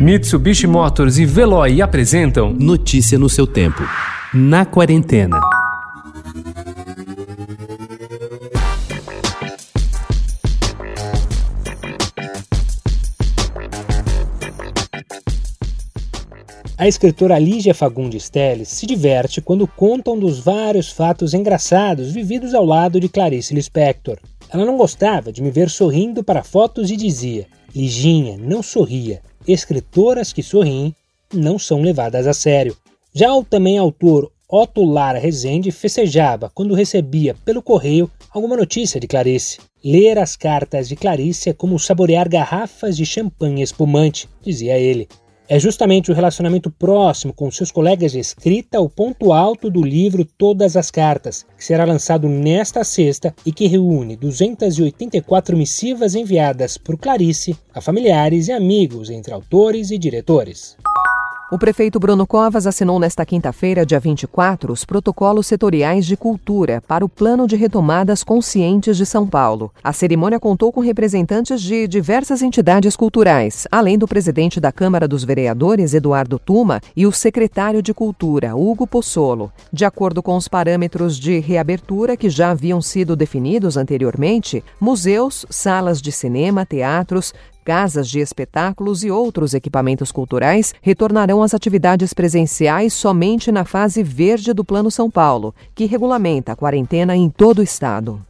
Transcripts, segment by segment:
Mitsubishi Motors e Veloy apresentam Notícia no seu tempo. Na quarentena. A escritora Lígia Fagundes Telles se diverte quando contam dos vários fatos engraçados vividos ao lado de Clarice Lispector. Ela não gostava de me ver sorrindo para fotos e dizia: Liginha, não sorria. Escritoras que sorriem não são levadas a sério. Já o também autor Otto Lara Rezende festejava quando recebia pelo correio alguma notícia de Clarice. Ler as cartas de Clarice é como saborear garrafas de champanhe espumante, dizia ele. É justamente o relacionamento próximo com seus colegas de escrita o ponto alto do livro Todas as Cartas, que será lançado nesta sexta e que reúne 284 missivas enviadas por Clarice a familiares e amigos entre autores e diretores. O prefeito Bruno Covas assinou nesta quinta-feira, dia 24, os protocolos setoriais de cultura para o Plano de Retomadas Conscientes de São Paulo. A cerimônia contou com representantes de diversas entidades culturais, além do presidente da Câmara dos Vereadores, Eduardo Tuma, e o secretário de Cultura, Hugo Possolo. De acordo com os parâmetros de reabertura que já haviam sido definidos anteriormente, museus, salas de cinema, teatros, casas de espetáculos e outros equipamentos culturais retornarão às atividades presenciais somente na fase verde do Plano São Paulo, que regulamenta a quarentena em todo o estado.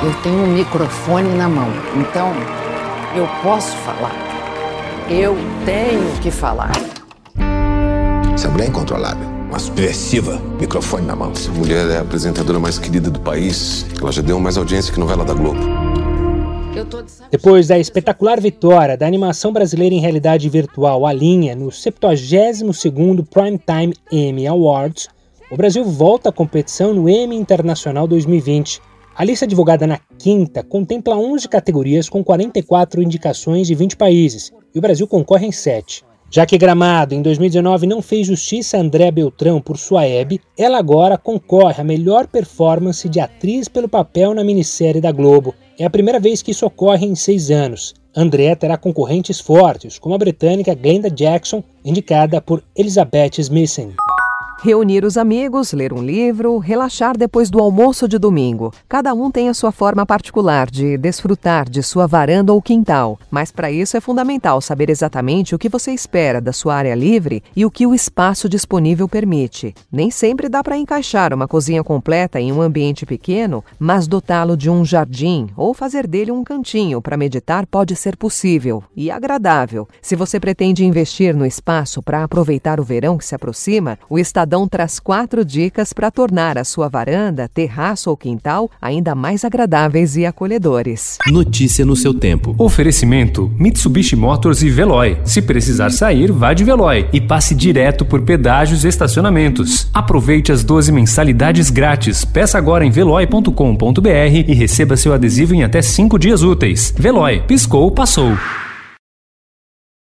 Eu tenho um microfone na mão, então eu posso falar. Eu tenho que falar. Essa mulher é incontrolável, uma expressiva, microfone na mão. Essa mulher é a apresentadora mais querida do país. Ela já deu mais audiência que novela da Globo. Depois da espetacular vitória da animação brasileira em realidade virtual A Linha no 72º Primetime Emmy Awards, o Brasil volta à competição no Emmy Internacional 2020. A lista divulgada na quinta contempla 11 categorias com 44 indicações de 20 países, e o Brasil concorre em 7. Já que Gramado, em 2019, não fez justiça a André Beltrão por sua Hebe, ela agora concorre à melhor performance de atriz pelo papel na minissérie da Globo. É a primeira vez que isso ocorre em seis anos. André terá concorrentes fortes, como a britânica Glenda Jackson, indicada por Elizabeth Smithson. Reunir os amigos, ler um livro, relaxar depois do almoço de domingo. Cada um tem a sua forma particular de desfrutar de sua varanda ou quintal, mas para isso é fundamental saber exatamente o que você espera da sua área livre e o que o espaço disponível permite. Nem sempre dá para encaixar uma cozinha completa em um ambiente pequeno, mas dotá-lo de um jardim ou fazer dele um cantinho para meditar pode ser possível e agradável. Se você pretende investir no espaço para aproveitar o verão que se aproxima, o Estado Estadão traz quatro dicas para tornar a sua varanda, terraço ou quintal ainda mais agradáveis e acolhedores. Notícia no seu tempo. Oferecimento: Mitsubishi Motors e Veloy. Se precisar sair, vá de Veloy e passe direto por pedágios e estacionamentos. Aproveite as 12 mensalidades grátis. Peça agora em veloy.com.br e receba seu adesivo em até 5 dias úteis. Veloy, piscou, passou.